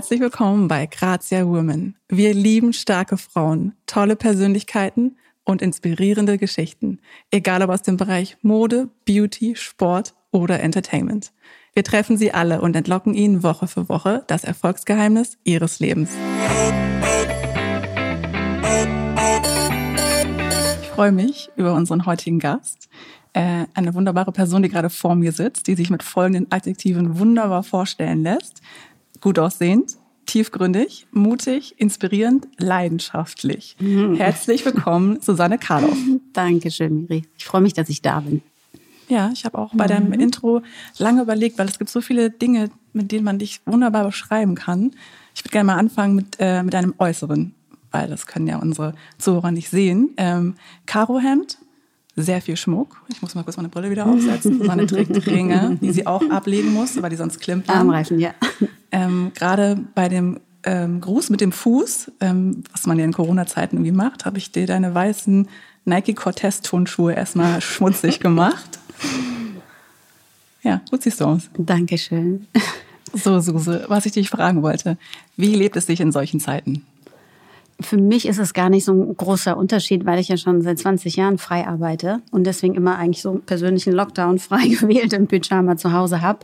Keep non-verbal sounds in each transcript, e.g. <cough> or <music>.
Herzlich willkommen bei Grazia Women. Wir lieben starke Frauen, tolle Persönlichkeiten und inspirierende Geschichten. Egal ob aus dem Bereich Mode, Beauty, Sport oder Entertainment. Wir treffen sie alle und entlocken ihnen Woche für Woche das Erfolgsgeheimnis ihres Lebens. Ich freue mich über unseren heutigen Gast. Äh, eine wunderbare Person, die gerade vor mir sitzt, die sich mit folgenden Adjektiven wunderbar vorstellen lässt gut aussehend, tiefgründig, mutig, inspirierend, leidenschaftlich. Mhm. Herzlich willkommen, Susanne Karloff. <laughs> Dankeschön, Miri. Ich freue mich, dass ich da bin. Ja, ich habe auch bei deinem mhm. Intro lange überlegt, weil es gibt so viele Dinge, mit denen man dich wunderbar beschreiben kann. Ich würde gerne mal anfangen mit, äh, mit einem Äußeren, weil das können ja unsere Zuhörer nicht sehen. Ähm, Karohemd, sehr viel Schmuck. Ich muss mal kurz meine Brille wieder aufsetzen. Susanne trägt Ringe, die sie auch ablegen muss, weil die sonst klimpern. Armreifen, ja. Ähm, Gerade bei dem ähm, Gruß mit dem Fuß, ähm, was man ja in Corona-Zeiten irgendwie macht, habe ich dir deine weißen Nike Cortez-Tonschuhe erstmal schmutzig gemacht. Ja, gut siehst du aus. Dankeschön. So, Suse, was ich dich fragen wollte. Wie lebt es sich in solchen Zeiten? Für mich ist es gar nicht so ein großer Unterschied, weil ich ja schon seit 20 Jahren frei arbeite und deswegen immer eigentlich so einen persönlichen Lockdown <laughs> frei gewählt im Pyjama zu Hause habe.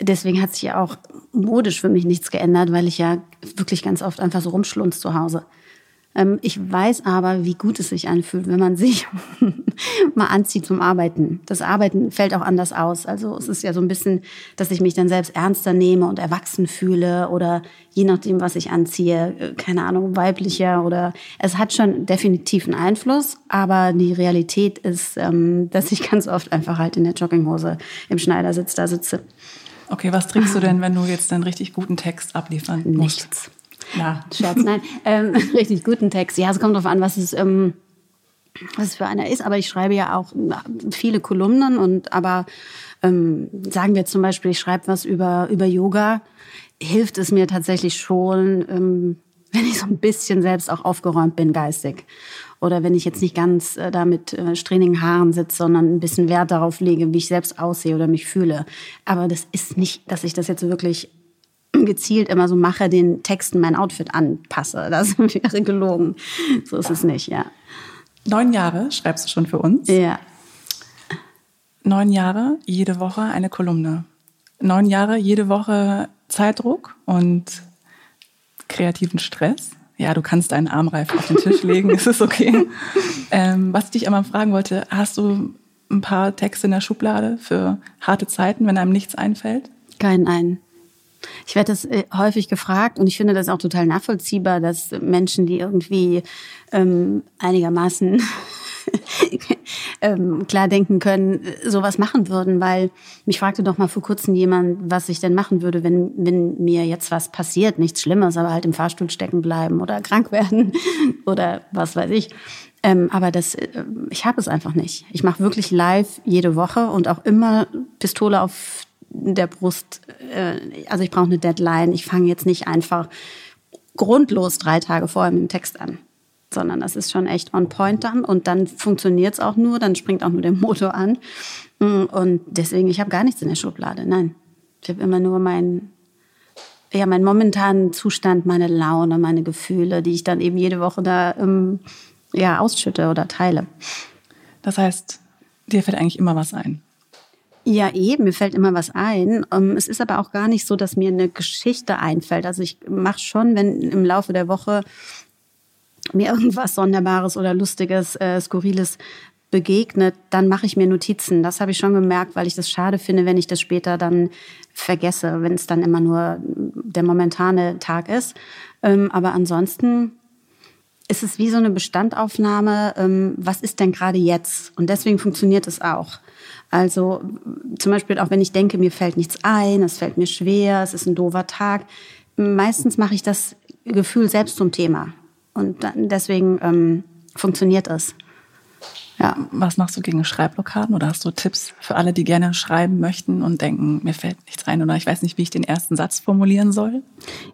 Deswegen hat sich ja auch modisch für mich nichts geändert, weil ich ja wirklich ganz oft einfach so rumschlunz zu Hause. Ähm, ich weiß aber, wie gut es sich anfühlt, wenn man sich <laughs> mal anzieht zum Arbeiten. Das Arbeiten fällt auch anders aus. Also es ist ja so ein bisschen, dass ich mich dann selbst ernster nehme und erwachsen fühle oder je nachdem, was ich anziehe, äh, keine Ahnung, weiblicher oder es hat schon definitiv einen Einfluss, aber die Realität ist, ähm, dass ich ganz oft einfach halt in der Jogginghose im Schneidersitz da sitze. Okay, was trinkst du denn, wenn du jetzt einen richtig guten Text abliefern musst? Nichts. Ja, Scherz, nein. ähm, <laughs> richtig guten Text. Ja, es kommt darauf an, was es, ähm, was es für einer ist. Aber ich schreibe ja auch viele Kolumnen und aber ähm, sagen wir zum Beispiel, ich schreibe was über, über Yoga, hilft es mir tatsächlich schon, ähm, wenn ich so ein bisschen selbst auch aufgeräumt bin, geistig. Oder wenn ich jetzt nicht ganz äh, da mit äh, strähnigen Haaren sitze, sondern ein bisschen Wert darauf lege, wie ich selbst aussehe oder mich fühle. Aber das ist nicht, dass ich das jetzt wirklich gezielt immer so mache, den Texten mein Outfit anpasse. <laughs> Das wäre gelogen. So ist es nicht, ja. Neun Jahre schreibst du schon für uns. Ja. Neun Jahre, jede Woche eine Kolumne. Neun Jahre, jede Woche Zeitdruck und kreativen Stress. Ja, du kannst deinen Armreif auf den Tisch legen, <laughs> ist es okay. Ähm, was ich dich einmal fragen wollte, hast du ein paar Texte in der Schublade für harte Zeiten, wenn einem nichts einfällt? Keinen einen. Ich werde das äh, häufig gefragt und ich finde das auch total nachvollziehbar, dass Menschen, die irgendwie ähm, einigermaßen <laughs> ähm, klar denken können, sowas machen würden, weil mich fragte doch mal vor kurzem jemand, was ich denn machen würde, wenn, wenn mir jetzt was passiert, nichts Schlimmes, aber halt im Fahrstuhl stecken bleiben oder <laughs> krank werden oder was weiß ich. Ähm, aber das, äh, ich habe es einfach nicht. Ich mache wirklich live jede Woche und auch immer Pistole auf der Brust, äh, also ich brauche eine Deadline. Ich fange jetzt nicht einfach grundlos drei Tage vorher mit dem Text an, sondern das ist schon echt on point dann und dann funktioniert es auch nur, dann springt auch nur der <laughs> Motor an. Mm, und deswegen, ich habe gar nichts in der Schublade. Nein, ich habe immer nur meinen ja, meinen momentanen Zustand, meine Laune, meine Gefühle, die ich dann eben jede Woche da ähm, ja, ausschütte oder teile. Das heißt, dir fällt eigentlich immer was ein. Ja, eben, mir fällt immer was ein. Ähm, es ist aber auch gar nicht so, dass mir eine Geschichte einfällt. Also ich mache schon, wenn im Laufe der Woche mir irgendwas Sonderbares oder Lustiges, äh, Skurriles begegnet, dann mache ich mir Notizen. Das habe ich schon gemerkt, weil ich das schade finde, wenn ich das später dann vergesse, wenn es dann immer nur der momentane Tag ist. Ähm, aber ansonsten ist es wie so eine Bestandaufnahme, ähm, was ist denn gerade jetzt? Und deswegen funktioniert es auch. Also zum Beispiel auch wenn ich denke, mir fällt nichts ein, es fällt mir schwer, es ist ein doofer Tag. Meistens mache ich das Gefühl selbst zum Thema. Und deswegen ähm, funktioniert es. Ja. Was machst du gegen Schreibblockaden oder hast du Tipps für alle, die gerne schreiben möchten und denken, mir fällt nichts ein oder ich weiß nicht, wie ich den ersten Satz formulieren soll?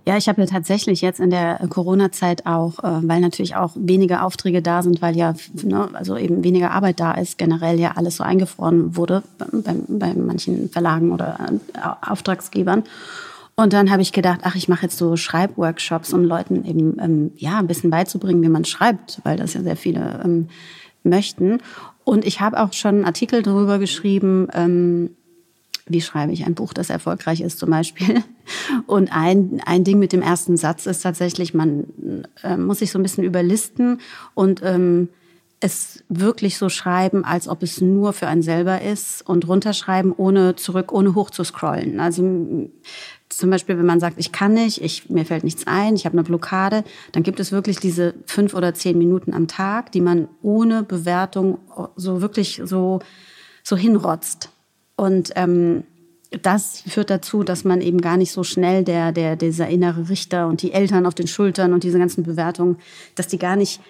Ja, ich habe ja tatsächlich jetzt in der Corona-Zeit auch, äh, weil natürlich auch wenige Aufträge da sind, weil ja ne, also eben weniger Arbeit da ist, generell ja alles so eingefroren wurde bei, bei manchen Verlagen oder äh, Auftragsgebern. Und dann habe ich gedacht, ach, ich mache jetzt so Schreibworkshops, um Leuten eben ähm, ja ein bisschen beizubringen, wie man schreibt, weil das ja sehr viele ähm, möchten. Und ich habe auch schon einen Artikel darüber geschrieben, ähm, wie schreibe ich ein Buch, das erfolgreich ist zum Beispiel. <laughs> Und ein, ein Ding mit dem ersten Satz ist tatsächlich, man äh, muss sich so ein bisschen überlisten und ähm, es wirklich so schreiben, als ob es nur für einen selber ist und runterschreiben, ohne zurück, ohne hoch zu scrollen. Also zum Beispiel, wenn man sagt, ich kann nicht, ich, mir fällt nichts ein, ich habe eine Blockade, dann gibt es wirklich diese fünf oder zehn Minuten am Tag, die man ohne Bewertung so wirklich so, so hinrotzt. Und ähm, das führt dazu, dass man eben gar nicht so schnell der, der, dieser innere Richter und die Eltern auf den Schultern und diese ganzen Bewertungen, dass die gar nicht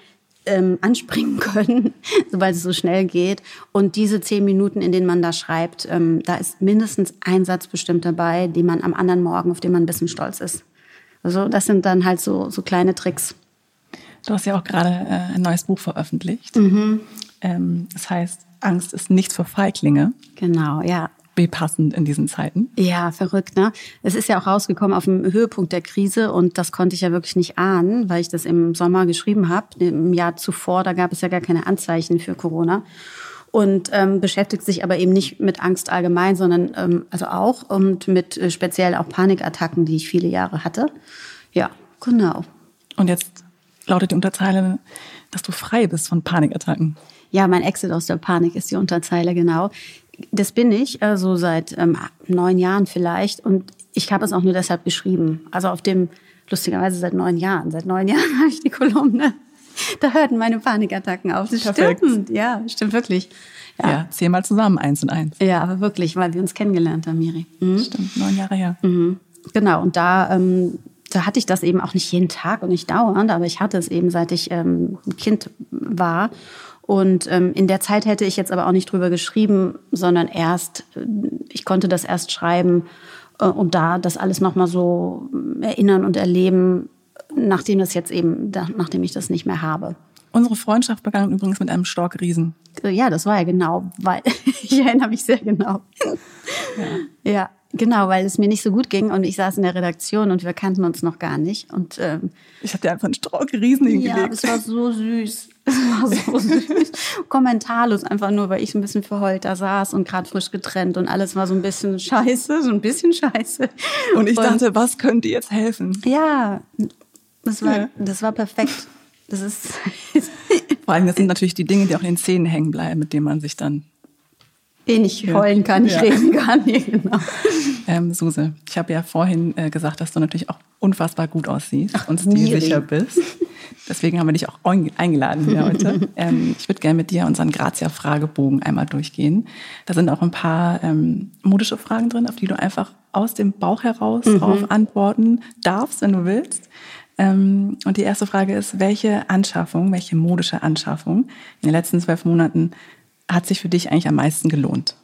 ähm, anspringen <laughs> können, sobald es so schnell geht. Und diese zehn Minuten, in denen man da schreibt, ähm, da ist mindestens ein Satz bestimmt dabei, den man am anderen Morgen, auf den man ein bisschen stolz ist. Also das sind dann halt so, so kleine Tricks. Du hast ja auch gerade äh, ein neues Buch veröffentlicht. Mhm. Ähm, das heißt, Angst ist nichts für Feiglinge. Genau, ja passend in diesen Zeiten. Ja, verrückt, ne? Es ist ja auch rausgekommen auf dem Höhepunkt der Krise und das konnte ich ja wirklich nicht ahnen, weil ich das im Sommer geschrieben habe. Im Jahr zuvor, da gab es ja gar keine Anzeichen für Corona und ähm, beschäftigt sich aber eben nicht mit Angst allgemein, sondern ähm, also auch und mit äh, speziell auch Panikattacken, die ich viele Jahre hatte. Ja, genau. Und jetzt lautet die Unterzeile, dass du frei bist von Panikattacken. Ja, mein Exit aus der Panik ist die Unterzeile, genau. Das bin ich, also seit ähm, neun Jahren vielleicht. Und ich habe es auch nur deshalb geschrieben. Also auf dem, lustigerweise seit neun Jahren. Seit neun <laughs> Jahren habe ich die Kolumne. Da hörten meine Panikattacken auf. Das Perfekt. stimmt. Ja, stimmt wirklich. Ja. ja, zähl mal zusammen, eins und eins. Ja, aber wirklich, weil wir uns kennengelernt haben, Miri. Mhm. Stimmt, neun Jahre her. Mhm. Genau, und da, ähm, da hatte ich das eben auch nicht jeden Tag und nicht dauernd, aber ich hatte es eben, seit ich ähm, ein Kind war. Und ähm, in der Zeit hätte ich jetzt aber auch nicht drüber geschrieben, sondern erst, äh, ich konnte das erst schreiben äh, und da das alles nochmal so erinnern und erleben, nachdem das jetzt eben, nachdem ich das nicht mehr habe. Unsere Freundschaft begann übrigens mit einem Storkriesen. Äh, ja, das war ja genau, weil <laughs> ich erinnere mich sehr genau. Ja. ja. Genau, weil es mir nicht so gut ging und ich saß in der Redaktion und wir kannten uns noch gar nicht. Und ähm, ich habe dir einfach einen Strauchriesen hingelegt. Ja, es war so süß. <laughs> Es war so <laughs> süß. Kommentarlos, einfach nur, weil ich so ein bisschen verheult da saß und gerade frisch getrennt und alles war so ein bisschen scheiße, so ein bisschen scheiße. Und ich und, dachte, was könnte jetzt helfen? Ja, das war, ja. das war perfekt. Das ist. Vor allem, das sind natürlich die Dinge, die auch in den Zähnen hängen bleiben, mit denen man sich dann den ich ja. heulen kann, nicht ja. reden kann. <laughs> Ja, genau. Ähm, Suse, ich habe ja vorhin äh, gesagt, dass du natürlich auch unfassbar gut aussiehst Ach, und stilsicher bist. Deswegen haben wir dich auch eingeladen hier heute. <laughs> Ähm, ich würde gerne mit dir unseren Grazia-Fragebogen einmal durchgehen. Da sind auch ein paar ähm, modische Fragen drin, auf die du einfach aus dem Bauch heraus mhm. drauf antworten darfst, wenn du willst. Ähm, und die erste Frage ist, welche Anschaffung, welche modische Anschaffung in den letzten zwölf Monaten hat sich für dich eigentlich am meisten gelohnt?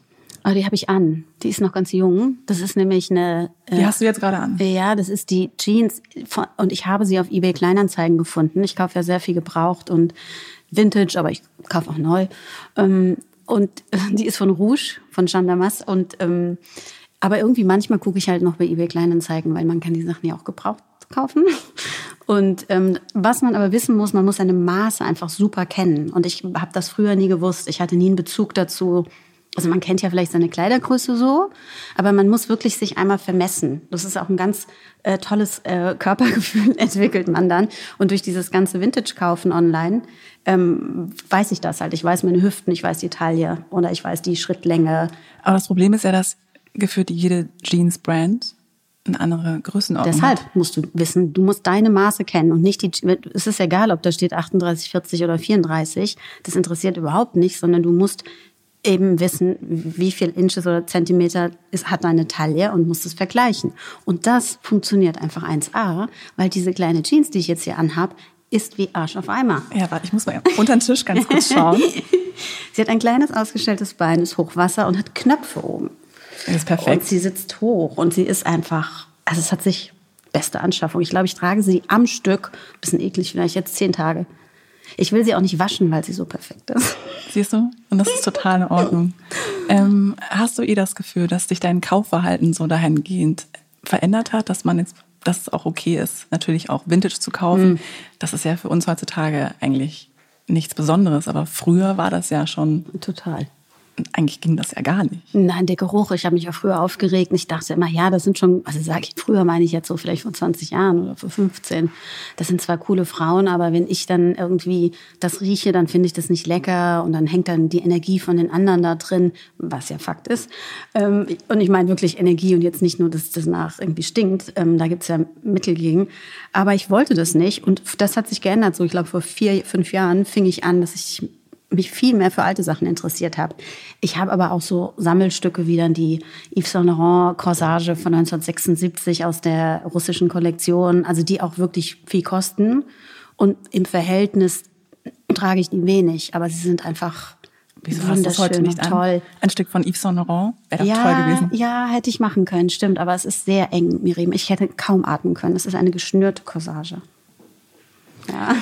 Oh, die habe ich an. Die ist noch ganz jung. Das ist nämlich eine. Äh, die hast du jetzt gerade an? Ja, das ist die Jeans. Von, und ich habe sie auf eBay Kleinanzeigen gefunden. Ich kaufe ja sehr viel gebraucht und Vintage, aber ich kaufe auch neu. Ähm, und äh, die ist von Rouge, von Jean Damas. Und ähm, aber irgendwie manchmal gucke ich halt noch bei eBay Kleinanzeigen, weil man kann die Sachen ja auch gebraucht kaufen. Und ähm, was man aber wissen muss, man muss seine Maße einfach super kennen. Und ich habe das früher nie gewusst. Ich hatte nie einen Bezug dazu. Also man kennt ja vielleicht seine Kleidergröße so, aber man muss wirklich sich einmal vermessen. Das ist auch ein ganz äh, tolles äh, Körpergefühl <laughs> entwickelt man dann. Und durch dieses ganze Vintage-Kaufen online ähm, weiß ich das halt. Ich weiß meine Hüften, ich weiß die Taille oder ich weiß die Schrittlänge. Aber das Problem ist ja, dass geführt jede Jeans-Brand eine andere Größenordnung Deshalb hat. musst du wissen, du musst deine Maße kennen und nicht die, es ist egal, ob da steht 38, 40 oder 34, das interessiert überhaupt nicht, sondern du musst eben wissen, wie viel Inches oder Zentimeter ist, hat deine Taille und musst es vergleichen. Und das funktioniert einfach 1A, weil diese kleine Jeans, die ich jetzt hier anhab, ist wie Arsch auf Eimer. Ja, warte, ich muss mal unter den Tisch ganz kurz schauen. <laughs> sie hat ein kleines ausgestelltes Bein, ist Hochwasser und hat Knöpfe oben. Das ist perfekt. Und sie sitzt hoch und sie ist einfach, also es hat sich beste Anschaffung. Ich glaube, ich trage sie am Stück, bisschen eklig vielleicht jetzt zehn Tage. Ich will sie auch nicht waschen, weil sie so perfekt ist. Siehst du? Und das ist total in Ordnung. Ähm, hast du eh das Gefühl, dass dich dein Kaufverhalten so dahingehend verändert hat, dass man jetzt, dass es auch okay ist, natürlich auch Vintage zu kaufen. Mhm. Das ist ja für uns heutzutage eigentlich nichts Besonderes, aber früher war das ja schon total eigentlich ging das ja gar nicht. Nein, der Geruch, ich habe mich ja früher aufgeregt. Ich dachte immer, ja, das sind schon, also sage ich früher, meine ich jetzt so vielleicht vor 20 Jahren oder vor 15. Das sind zwar coole Frauen, aber wenn ich dann irgendwie das rieche, dann finde ich das nicht lecker und dann hängt dann die Energie von den anderen da drin, was ja Fakt ist. Ähm, und ich meine wirklich Energie und jetzt nicht nur, dass das nach irgendwie stinkt. Ähm, da gibt's ja Mittel gegen. Aber ich wollte das nicht und das hat sich geändert. So, ich glaube, vor vier, fünf Jahren fing ich an, dass ich mich viel mehr für alte Sachen interessiert habe. Ich habe aber auch so Sammelstücke wie dann die Yves Saint Laurent Corsage von 1976 aus der russischen Kollektion, also die auch wirklich viel kosten. Und im Verhältnis trage ich die wenig, aber sie sind einfach Wieso das heute nicht toll. Ein, ein Stück von Yves Saint Laurent wäre ja, toll gewesen. Ja, hätte ich machen können, stimmt. Aber es ist sehr eng, Miriam. Ich hätte kaum atmen können. Es ist eine geschnürte Corsage. Ja.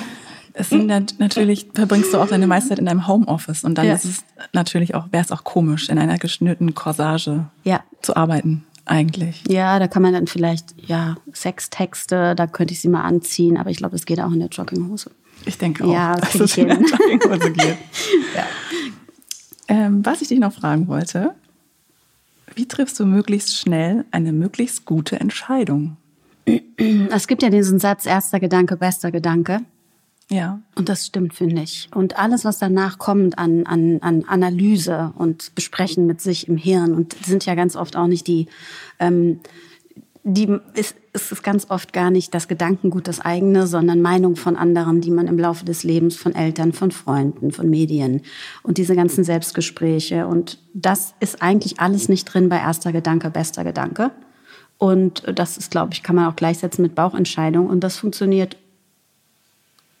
Es sind natürlich, verbringst du auch deine meiste Zeit in deinem Homeoffice und dann ja. ist es natürlich auch, wäre es auch komisch, in einer geschnürten Corsage ja. zu arbeiten, eigentlich. Ja, da kann man dann vielleicht, ja, Sextexte, da könnte ich sie mal anziehen, aber ich glaube, es geht auch in der Jogginghose. Ich denke auch, ja, dass es in der <laughs> Jogginghose geht. ja. ähm, was ich dich noch fragen wollte, wie triffst du möglichst schnell eine möglichst gute Entscheidung? Es gibt ja diesen Satz, erster Gedanke, bester Gedanke. Ja. Und das stimmt, finde ich. Und alles, was danach kommt an, an, an Analyse und Besprechen mit sich im Hirn, und sind ja ganz oft auch nicht die, ähm, die ist, ist es ganz oft gar nicht das Gedankengut, das eigene, sondern Meinung von anderen, die man im Laufe des Lebens von Eltern, von Freunden, von Medien und diese ganzen Selbstgespräche. Und das ist eigentlich alles nicht drin bei erster Gedanke, bester Gedanke. Und das ist, glaube ich, kann man auch gleichsetzen mit Bauchentscheidung. Und das funktioniert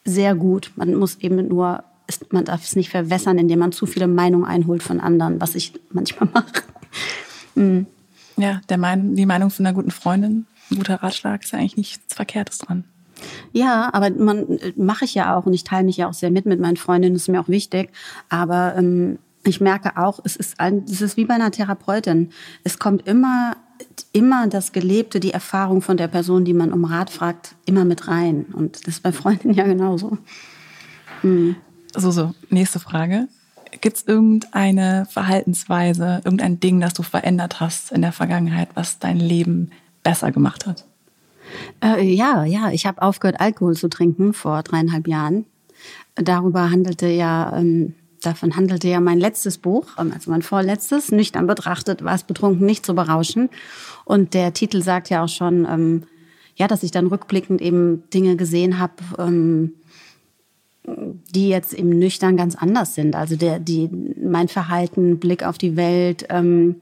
sehr gut. Man muss eben nur, man darf es nicht verwässern, indem man zu viele Meinungen einholt von anderen, was ich manchmal <laughs> mache. Mhm. Ja, der mein, die Meinung von einer guten Freundin, ein guter Ratschlag, ist ja eigentlich nichts Verkehrtes dran. Ja, aber man mache ich ja auch und ich teile mich ja auch sehr mit mit meinen Freundinnen, das ist mir auch wichtig. Aber ähm, ich merke auch, es ist, ein, es ist wie bei einer Therapeutin. Es kommt immer immer das Gelebte, die Erfahrung von der Person, die man um Rat fragt, immer mit rein. Und das ist bei Freundinnen ja genauso. Hm. So, so, nächste Frage. Gibt es irgendeine Verhaltensweise, irgendein Ding, das du verändert hast in der Vergangenheit, was dein Leben besser gemacht hat? Äh, ja, ja. Ich habe aufgehört, Alkohol zu trinken vor dreieinhalb Jahren. Darüber handelte ja ähm, Davon handelte ja mein letztes Buch, also mein vorletztes, nüchtern betrachtet, war es betrunken, nicht zu berauschen. Und der Titel sagt ja auch schon, ähm, ja, dass ich dann rückblickend eben Dinge gesehen habe, ähm, die jetzt eben nüchtern ganz anders sind. Also der, die, mein Verhalten, Blick auf die Welt, ähm,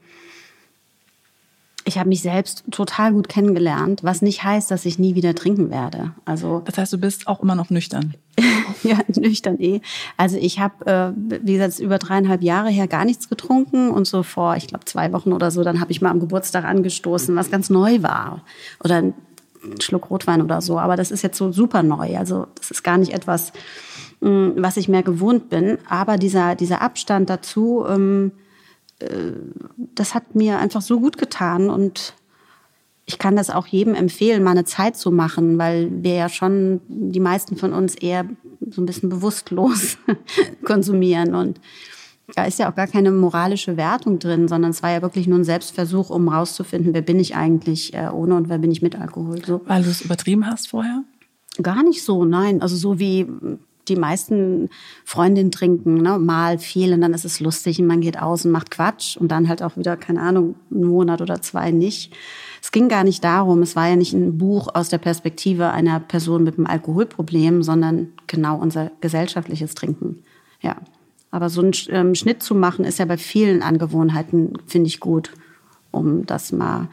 ich habe mich selbst total gut kennengelernt, was nicht heißt, dass ich nie wieder trinken werde. Also das heißt, du bist auch immer noch nüchtern. <laughs> ja, nüchtern eh. Also ich habe, äh, wie gesagt, über dreieinhalb Jahre her gar nichts getrunken und so vor, ich glaube, zwei Wochen oder so, dann habe ich mal am Geburtstag angestoßen, was ganz neu war. Oder ein Schluck Rotwein oder so. Aber das ist jetzt so super neu. Also das ist gar nicht etwas, mh, mm, was ich mehr gewohnt bin. Aber dieser, dieser Abstand dazu, ähm, äh, das hat mir einfach so gut getan und ich kann das auch jedem empfehlen, mal eine Zeit zu machen, weil wir ja schon, die meisten von uns eher so ein bisschen bewusstlos <laughs> konsumieren. Und da ist ja auch gar keine moralische Wertung drin, sondern es war ja wirklich nur ein Selbstversuch, um rauszufinden, wer bin ich eigentlich äh, ohne und wer bin ich mit Alkohol. So. Weil du es übertrieben hast vorher? Gar nicht so, nein. Also so wie die meisten Freundinnen trinken, ne? mal viel und dann ist es lustig und man geht aus und macht Quatsch und dann halt auch wieder, keine Ahnung, einen Monat oder zwei nicht. Es ging gar nicht darum, es war ja nicht ein Buch aus der Perspektive einer Person mit einem Alkoholproblem, sondern genau unser gesellschaftliches Trinken. Ja. Aber so einen ähm, Schnitt zu machen, ist ja bei vielen Angewohnheiten, finde ich gut, um das mal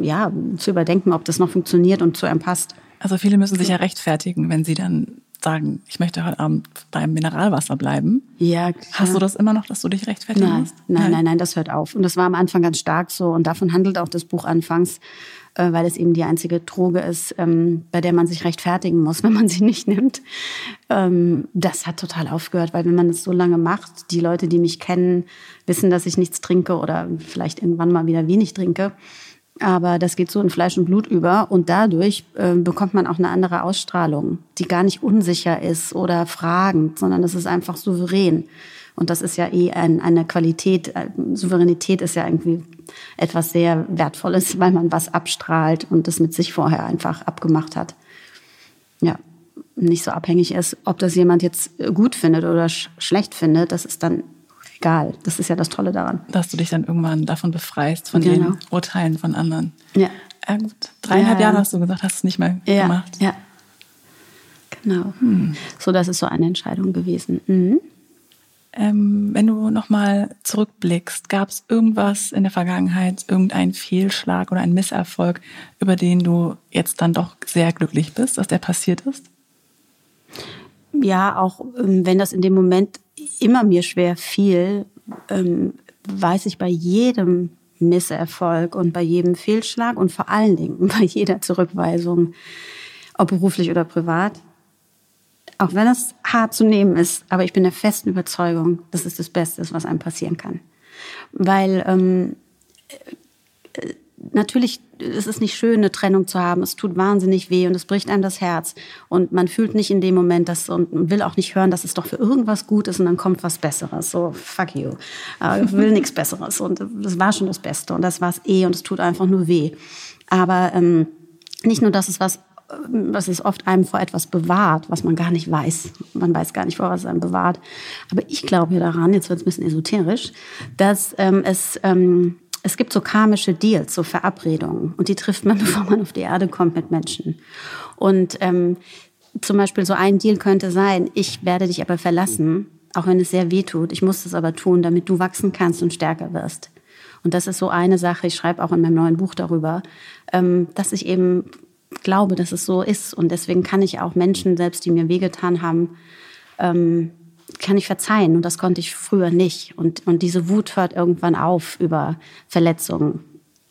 ja, zu überdenken, ob das noch funktioniert und zu einem passt. Also viele müssen sich ja rechtfertigen, wenn sie dann sagen, ich möchte heute Abend beim Mineralwasser bleiben. Ja. Klar. Hast du das immer noch, dass du dich rechtfertigen nein, musst? Nein, nein, nein, nein, das hört auf. Und das war am Anfang ganz stark so. Und davon handelt auch das Buch anfangs, äh, weil es eben die einzige Droge ist, ähm, bei der man sich rechtfertigen muss, <laughs> wenn man sie nicht nimmt. Ähm, das hat total aufgehört, weil wenn man das so lange macht, die Leute, die mich kennen, wissen, dass ich nichts trinke oder vielleicht irgendwann mal wieder wenig trinke Aber das geht so in Fleisch und Blut über und dadurch äh, bekommt man auch eine andere Ausstrahlung, die gar nicht unsicher ist oder fragend, sondern das ist einfach souverän. Und das ist ja eh ein, eine Qualität. Äh, Souveränität ist ja irgendwie etwas sehr Wertvolles, <laughs> weil man was abstrahlt und das mit sich vorher einfach abgemacht hat. Ja, nicht so abhängig ist, ob das jemand jetzt gut findet oder sch schlecht findet, das ist dann egal. Das ist ja das Tolle daran. Dass du dich dann irgendwann davon befreist, von genau. den Urteilen von anderen. Ja. Ja gut, dreieinhalb ja. Jahre hast du gesagt, hast du es nicht mehr ja. gemacht. Ja, genau. Hm. So, das ist so eine Entscheidung gewesen. Mhm. Ähm, wenn du nochmal zurückblickst, gab es irgendwas in der Vergangenheit, irgendeinen Fehlschlag oder einen Misserfolg, über den du jetzt dann doch sehr glücklich bist, dass der passiert ist? Ja, auch ähm, wenn das in dem Moment immer mir schwer fiel, ähm, weiß ich bei jedem Misserfolg und bei jedem Fehlschlag und vor allen Dingen <laughs> bei jeder Zurückweisung, ob beruflich oder privat, auch wenn es hart zu nehmen ist, aber ich bin der festen Überzeugung, dass es das Beste ist, was einem passieren kann. Weil ähm, äh, natürlich es ist nicht schön, eine Trennung zu haben. Es tut wahnsinnig weh und es bricht einem das Herz. Und man fühlt nicht in dem Moment das und will auch nicht hören, dass es doch für irgendwas gut ist und dann kommt was Besseres. So, fuck you. Ich will nichts Besseres. Und das war schon das Beste und das war es eh und es tut einfach nur weh. Aber ähm, nicht nur, dass es was was es oft einem vor etwas bewahrt, was man gar nicht weiß. Man weiß gar nicht, vor was es einem bewahrt. Aber ich glaube ja daran, jetzt wird es ein bisschen esoterisch, dass ähm, es, ähm, es gibt so karmische Deals, so Verabredungen. Und die trifft man, <laughs> bevor man auf die Erde kommt mit Menschen. Und ähm, zum Beispiel so ein Deal könnte sein, ich werde dich aber verlassen, auch wenn es sehr weh tut. Ich muss es aber tun, damit du wachsen kannst und stärker wirst. Und das ist so eine Sache, ich schreibe auch in meinem neuen Buch darüber, ähm, dass ich eben glaube, dass es so ist. Und deswegen kann ich auch Menschen, selbst die mir wehgetan haben, ähm, kann ich verzeihen. Und das konnte ich früher nicht. Und, und diese Wut hört irgendwann auf über Verletzungen.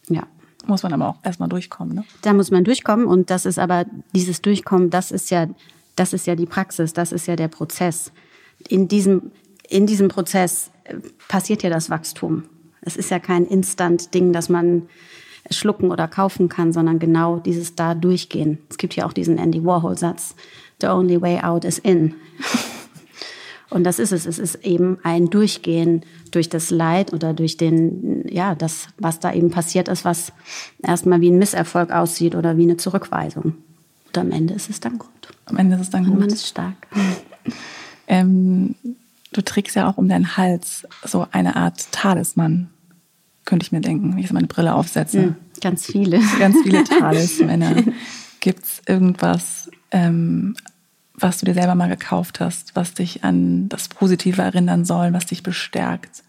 Ja. Muss man aber auch erstmal durchkommen, ne? Da muss man durchkommen. Und das ist aber, dieses Durchkommen, das ist ja, das ist ja die Praxis, das ist ja der Prozess. In diesem, in diesem Prozess äh, passiert ja das Wachstum. Es ist ja kein Instant-Ding, dass man schlucken oder kaufen kann, sondern genau dieses da durchgehen. Es gibt ja auch diesen Andy Warhol-Satz, the only way out is in. <laughs> Und das ist es. Es ist eben ein Durchgehen durch das Leid oder durch den, ja, das, was da eben passiert ist, was erstmal wie ein Misserfolg aussieht oder wie eine Zurückweisung. Und am Ende ist es dann gut. Am Ende ist es dann gut. Und man ist stark. <laughs> Ähm, du trägst ja auch um deinen Hals so eine Art Talisman könnte ich mir denken, wenn ich meine Brille aufsetze. Mhm, ganz viele. Ganz viele <laughs> Talismänner. Gibt es irgendwas, ähm, was du dir selber mal gekauft hast, was dich an das Positive erinnern soll, was dich bestärkt?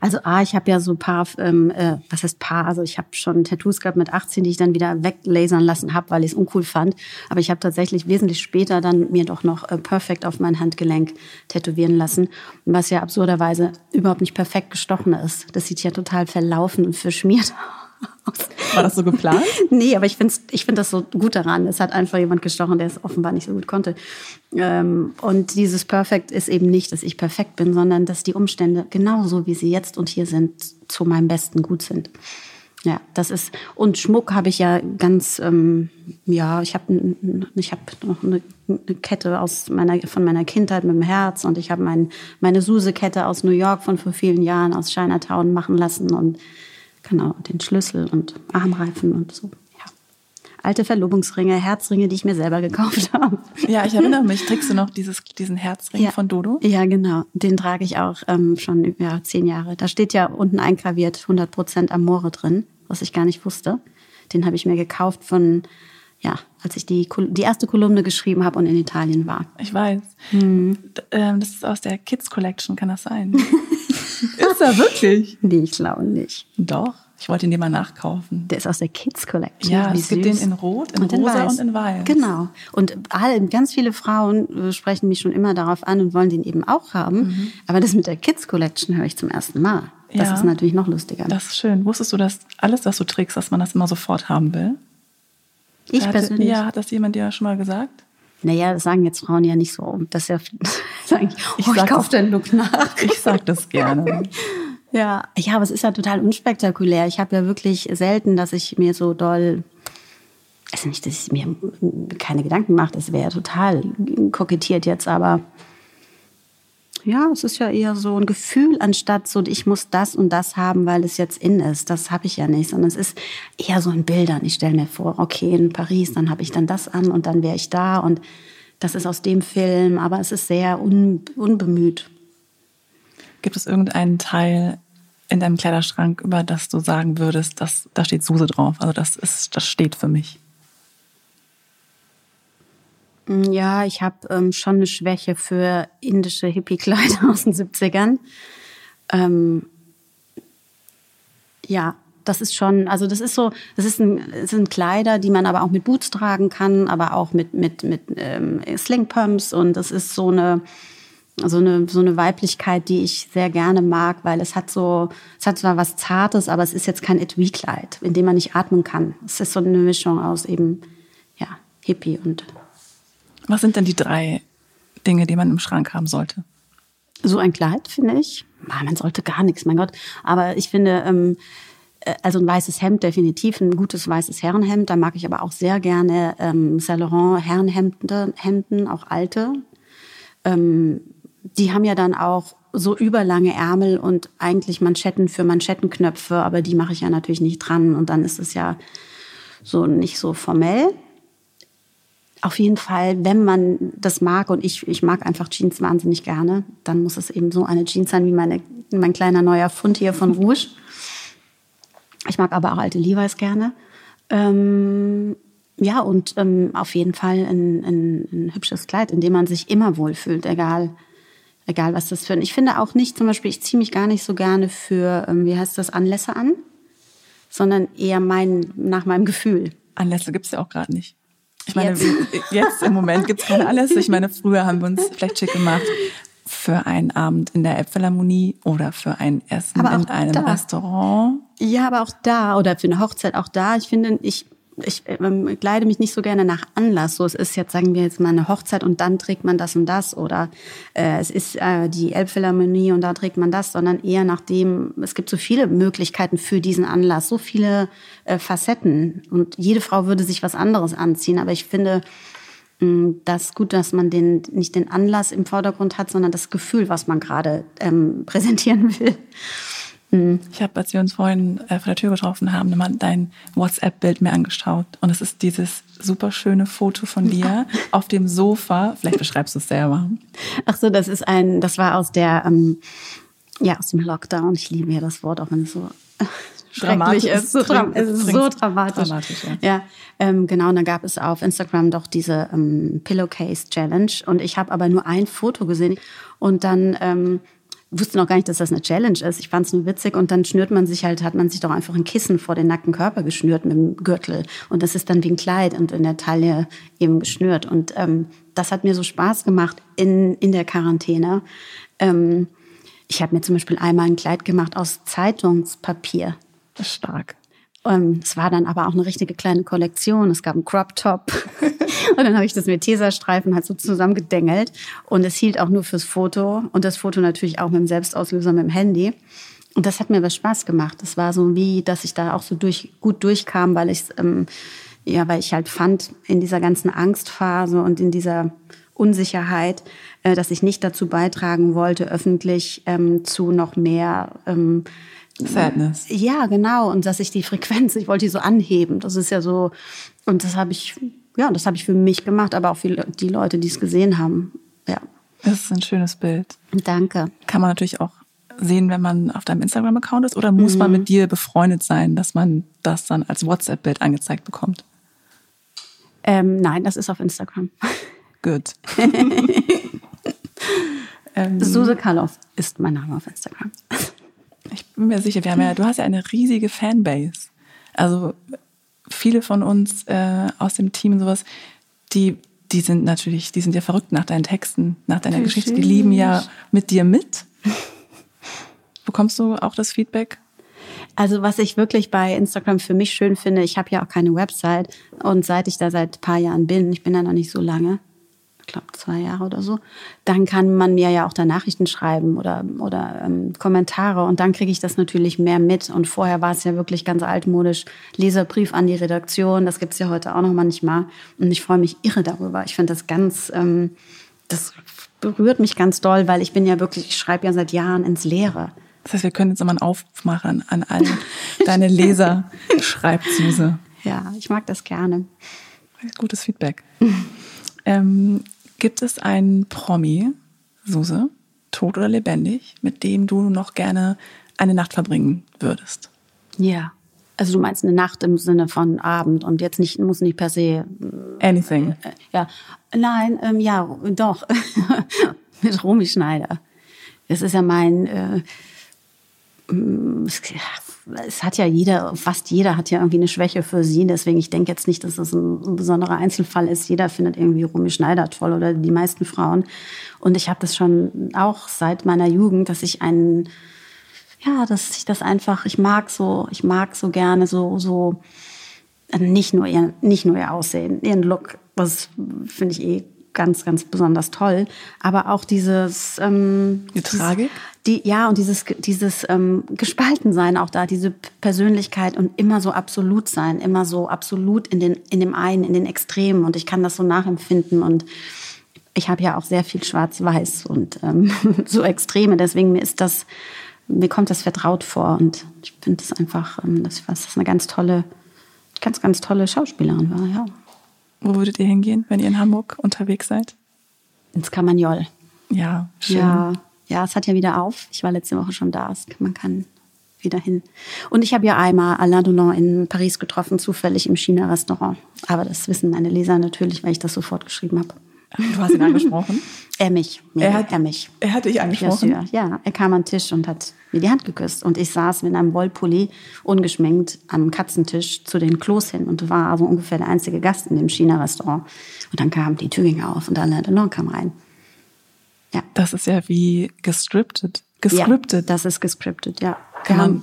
Also A, ich habe ja so ein paar, ähm, äh, was heißt paar, also ich habe schon Tattoos gehabt mit 18, die ich dann wieder weglasern lassen habe, weil ich es uncool fand. Aber ich habe tatsächlich wesentlich später dann mir doch noch äh, Perfect auf mein Handgelenk tätowieren lassen, was ja absurderweise überhaupt nicht perfekt gestochen ist. Das sieht ja total verlaufen und verschmiert. War das so geplant? <laughs> nee, aber ich finde ich find das so gut daran. Es hat einfach jemand gestochen, der es offenbar nicht so gut konnte. Ähm, und dieses Perfekt ist eben nicht, dass ich perfekt bin, sondern dass die Umstände genauso, wie sie jetzt und hier sind, zu meinem Besten gut sind. Ja, das ist und Schmuck habe ich ja ganz ähm, ja, ich habe ich habe noch eine, eine, Kette aus meiner von meiner Kindheit mit dem Herz und ich habe mein, meine Suse Kette aus New York von vor vielen Jahren aus Chinatown machen lassen und Genau, den Schlüssel und Armreifen und so. Ja. Alte Verlobungsringe, Herzringe, die ich mir selber gekauft <laughs> habe. Ja, ich erinnere mich. Trägst du noch dieses, diesen Herzring ja. von Dodo? Ja, genau. Den trage ich auch ähm, schon ja, zehn Jahre. Da steht ja unten eingraviert 100% Amore drin, was ich gar nicht wusste. Den habe ich mir gekauft von ja, als ich die, die erste Kolumne geschrieben habe und in Italien war. Ich weiß. Hm. Das ist aus der Kids Collection, kann das sein? <laughs> ist er wirklich? Nee, ich glaube nicht. Doch. Ich wollte ihn dir mal nachkaufen. Der ist aus der Kids Collection. Ja, Wie es süß. gibt den in Rot, in und Rosa in und in Weiß. Genau. Und all, ganz viele Frauen äh, sprechen mich schon immer darauf an und wollen den eben auch haben. Mhm. Aber das mit der Kids Collection höre ich zum ersten Mal. Das ja, ist natürlich noch lustiger. Das ist schön. Wusstest du, dass alles, was du trägst, dass man das immer sofort haben will? Ich hatte, persönlich. Ja, hat das jemand dir schon mal gesagt? Naja, das sagen jetzt Frauen ja nicht so. Das ist ja, <laughs> sagen, oh, ich, ich kaufe deinen Look nach. Ich sag das gerne. <laughs> Ja, ja, aber es ist ja total unspektakulär. Ich habe ja wirklich selten, dass ich mir so doll, also nicht, dass ich mir keine Gedanken mache, das wäre ja total kokettiert jetzt, aber ja, es ist ja eher so ein Gefühl, anstatt so, ich muss das und das haben, weil es jetzt in ist. Das habe ich ja nicht, sondern es ist eher so in Bildern. Ich stelle mir vor, okay, in Paris, dann habe ich dann das an und dann wäre ich da und das ist aus dem Film, aber es ist sehr un, unbemüht. Gibt es irgendeinen Teil in deinem Kleiderschrank, über das du sagen würdest, dass, da steht Suse drauf? Also das, ist, das steht für mich. Mm, ja, ich habe ähm, schon eine Schwäche für indische Hippie-Kleider <laughs> aus den 70ern. Ähm, ja, das ist schon, also das ist so, das, ist ein, das sind Kleider, die man aber auch mit Boots tragen kann, aber auch mit, mit, mit ähm, Slingpumps und das ist so eine, so eine, so eine Weiblichkeit, die ich sehr gerne mag, weil es hat so, es hat zwar was Zartes, aber es ist jetzt kein Etui-Kleid, in dem man nicht atmen kann. Es ist so eine Mischung aus eben, ja, Hippie und was sind denn die drei Dinge, die man im Schrank haben sollte? So ein Kleid, finde ich. Man sollte gar nichts, mein Gott. Aber ich finde, ähm, äh, also ein weißes Hemd definitiv, ein gutes weißes Herrenhemd. Da mag ich aber auch sehr gerne ähm, Saint Laurent Herrenhemden, Hemden, auch alte. Ähm, die haben ja dann auch so überlange Ärmel und eigentlich Manschetten für Manschettenknöpfe, aber die mache ich ja natürlich nicht dran und dann ist es ja so nicht so formell auf jeden Fall, wenn man das mag und ich, ich mag einfach Jeans wahnsinnig gerne, dann muss es eben so eine Jeans sein wie meine, mein kleiner neuer Fund hier von Rouge. Ich mag aber auch alte Levi's gerne. Ähm, ja, und ähm, auf jeden Fall ein, ein, ein, hübsches Kleid, in dem man sich immer wohlfühlt, egal, egal was das für ein. Ich finde auch nicht, zum Beispiel, ich ziehe mich gar nicht so gerne für, ähm, wie heißt das, Anlässe an, sondern eher mein, nach meinem Gefühl. Anlässe gibt es ja auch gerade nicht. Ich meine, jetzt, jetzt im Moment gibt es keine alles. Ich meine, früher haben wir uns <laughs> vielleicht schick gemacht für einen Abend in der Elbphilharmonie oder für ein Essen in einem da. Restaurant. Ja, aber auch da oder für eine Hochzeit auch da. Ich finde, ich ich ähm, kleide mich nicht so gerne nach Anlass. So, es ist jetzt, sagen wir jetzt mal eine Hochzeit und dann trägt man das und das oder äh, es ist äh, die Elbphilharmonie und da trägt man das, sondern eher nach dem, es gibt so viele Möglichkeiten für diesen Anlass, so viele äh, Facetten und jede Frau würde sich was anderes anziehen. Aber ich finde, mh, mm, das gut, dass man den, nicht den Anlass im Vordergrund hat, sondern das Gefühl, was man gerade ähm, <laughs> präsentieren will. Mhm. Ich habe, als wir uns vorhin äh, vor der Tür getroffen haben, mal dein WhatsApp-Bild mir angeschaut. Und es ist dieses super schöne Foto von dir <laughs> auf dem Sofa. Vielleicht beschreibst du es selber. Ach so, das ist ein, das war aus der, ähm, ja, aus dem Lockdown. Ich liebe ja das Wort, auch wenn es so <laughs> schrecklich ist. So dram es ist so dramatisch. dramatisch ja, ja ähm, genau. Und dann gab es auf Instagram doch diese ähm, Pillowcase Challenge. Und ich habe aber nur ein Foto gesehen. Und dann ähm, wusste noch gar nicht, dass das eine Challenge ist. Ich fand es nur witzig und dann schnürt man sich halt, hat man sich doch einfach ein Kissen vor den nackten Körper geschnürt mit dem Gürtel und das ist dann wie ein Kleid und in der Taille eben geschnürt und ähm, das hat mir so Spaß gemacht in, in der Quarantäne. Ähm, ich habe mir zum Beispiel einmal ein Kleid gemacht aus Zeitungspapier. Stark. Ähm, es war dann aber auch eine richtige kleine Kollektion. Es gab einen Crop Top. <laughs> und dann habe ich das mit Tesastreifen halt so zusammengedengelt. Und es hielt auch nur fürs Foto. Und das Foto natürlich auch mit dem Selbstauslöser mit dem Handy. Und das hat mir was Spaß gemacht. Das war so wie, dass ich da auch so durch, gut durchkam, weil ich ähm, ja, weil ich halt fand, in dieser ganzen Angstphase und in dieser Unsicherheit, äh, dass ich nicht dazu beitragen wollte, öffentlich ähm, zu noch mehr ähm, Sadness. Ja, genau. Und dass ich die Frequenz, ich wollte die so anheben. Das ist ja so, und das habe ich, ja, das habe ich für mich gemacht, aber auch für die Leute, die es gesehen haben. Ja. Das ist ein schönes Bild. Danke. Kann man natürlich auch sehen, wenn man auf deinem Instagram-Account ist, oder muss mhm. man mit dir befreundet sein, dass man das dann als WhatsApp-Bild angezeigt bekommt? Ähm, nein, das ist auf Instagram. Gut. <laughs> ähm, Suse Karloff ist mein Name auf Instagram. Ich bin mir sicher, wir haben ja, du hast ja eine riesige Fanbase. Also viele von uns äh, aus dem Team und sowas, die, die sind natürlich, die sind ja verrückt nach deinen Texten, nach deiner Wie Geschichte. Die lieben ja mit dir mit. Bekommst du auch das Feedback? Also was ich wirklich bei Instagram für mich schön finde, ich habe ja auch keine Website und seit ich da seit ein paar Jahren bin, ich bin da noch nicht so lange, glaube zwei Jahre oder so, dann kann man mir ja auch da Nachrichten schreiben oder, oder ähm, Kommentare und dann kriege ich das natürlich mehr mit. Und vorher war es ja wirklich ganz altmodisch, Leserbrief an die Redaktion, das gibt es ja heute auch noch manchmal. Und ich freue mich irre darüber. Ich finde das ganz, ähm, das berührt mich ganz doll, weil ich bin ja wirklich, ich schreibe ja seit Jahren ins Leere. Das heißt, wir können jetzt immer einen Aufmacher an alle <laughs> deine Leser, schreibt Suse. Ja, ich mag das gerne. Gutes Feedback. <laughs> ähm, gibt es einen Promi, Suse, tot oder lebendig, mit dem du noch gerne eine Nacht verbringen würdest? Ja. Also du meinst eine Nacht im Sinne von Abend und jetzt nicht muss nicht per se anything. Äh, ja, nein, ähm, ja, doch <laughs> mit Romy Schneider. Das ist ja mein äh, es hat ja jeder, fast jeder hat ja irgendwie eine Schwäche für sie. Deswegen, ich denke jetzt nicht, dass das ein, besonderer Einzelfall ist. Jeder findet irgendwie Romy Schneider toll oder die meisten Frauen. Und ich habe das schon auch seit meiner Jugend, dass ich einen, ja, dass ich das einfach, ich mag so, ich mag so gerne so, so, nicht nur ihr, nicht nur ihr Aussehen, ihren Look. Das finde ich eh ganz, ganz besonders toll. Aber auch dieses ähm, die Tragik, die ja und dieses dieses ähm, Gespaltensein auch da, diese Persönlichkeit und immer so absolut sein, immer so absolut in den in dem einen, in den Extremen. Und ich kann das so nachempfinden und ich habe ja auch sehr viel Schwarz-Weiß und ähm, <laughs> so Extreme. Deswegen mir ist das mir kommt das vertraut vor und ich finde es einfach, ähm, dass das eine ganz tolle, ganz ganz tolle Schauspielerin war. Ja. Wo würdet ihr hingehen, wenn ihr in Hamburg unterwegs seid? Ins Kamagnol. Ja, schön. Ja, ja, es hat ja wieder auf. Ich war letzte Woche schon da. Man kann wieder hin. Und ich habe ja einmal Alain Delon in Paris getroffen, zufällig im China-Restaurant. Aber das wissen meine Leser natürlich, weil ich das sofort geschrieben habe. Du hast ihn angesprochen? <laughs> er mich. Ja, er, hat, er mich. Er hat dich angesprochen? Ja, ja, er kam an den Tisch und hat mir die Hand geküsst. Und ich saß mit einem Wollpulli, ungeschminkt, am Katzentisch zu den Klos hin und war also ungefähr der einzige Gast in dem China-Restaurant. Und dann kam die Tür ging auf und Alain Delon kam rein. Ja. Das ist ja wie gescriptet. Gescriptet. Ja, das ist gescriptet, ja. Wir haben,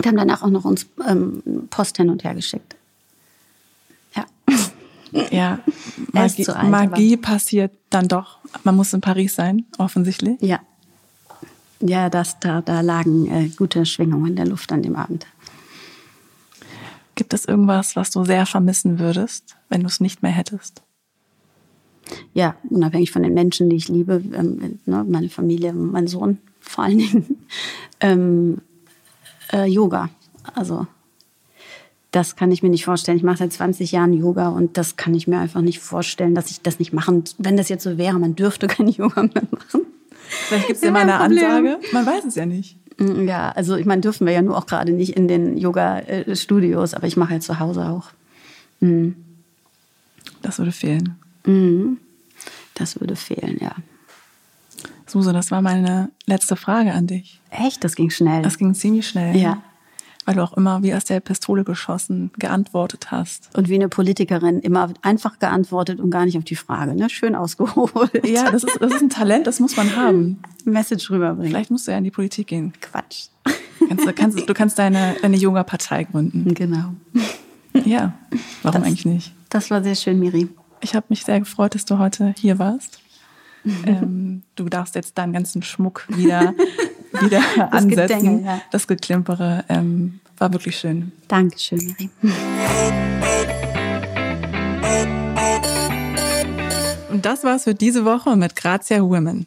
wir haben danach auch noch uns ähm, Post hin und her geschickt. Ja. <laughs> Magie, alt, Magie passiert dann doch. Man muss in Paris sein, offensichtlich. Ja. Ja, das, da, da lagen äh, gute Schwingungen in der Luft an dem Abend. Gibt es irgendwas, was du sehr vermissen würdest, wenn du es nicht mehr hättest? Ja, unabhängig von den Menschen, die ich liebe, ähm, ne, meine Familie, mein Sohn vor allen Dingen. <laughs> Ähm, äh, Yoga. Also das kann ich mir nicht vorstellen. Ich mache seit 20 Jahren Yoga und das kann ich mir einfach nicht vorstellen, dass ich das nicht machen. Wenn das jetzt so wäre, man dürfte <laughs> kein Yoga mehr machen. Vielleicht gibt es ja mal eine Ansage. Man weiß es ja nicht. Mm, ja, also ich meine, dürfen wir ja nur auch gerade nicht in den Yoga-Studios, aber ich mache ja zu Hause auch. Mhm. Das würde fehlen. Mhm. Das würde fehlen, ja. Suse, das war meine letzte Frage an dich. Echt? Das ging schnell. Das ging ziemlich schnell. Ja weil du auch immer wie aus der Pistole geschossen geantwortet hast. Und wie eine Politikerin immer einfach geantwortet und gar nicht auf die Frage. Ne? Schön ausgeholt. Ja, das ist, das ist ein Talent, das muss man haben. Message rüberbringen. Vielleicht musst du ja in die Politik gehen. Quatsch. Kannst, kannst, du kannst deine, deine Yoga-Partei gründen. Genau. Ja, warum das, eigentlich nicht? Das war sehr schön, Miri. Ich habe mich sehr gefreut, dass du heute hier warst. <laughs> ähm, du darfst jetzt deinen ganzen Schmuck wieder wieder <laughs> das ansetzen. Gedänge, ja. Das Geklimpere ähm, war wirklich schön. Dankeschön, Miri. Und das war's für diese Woche mit Grazia Women.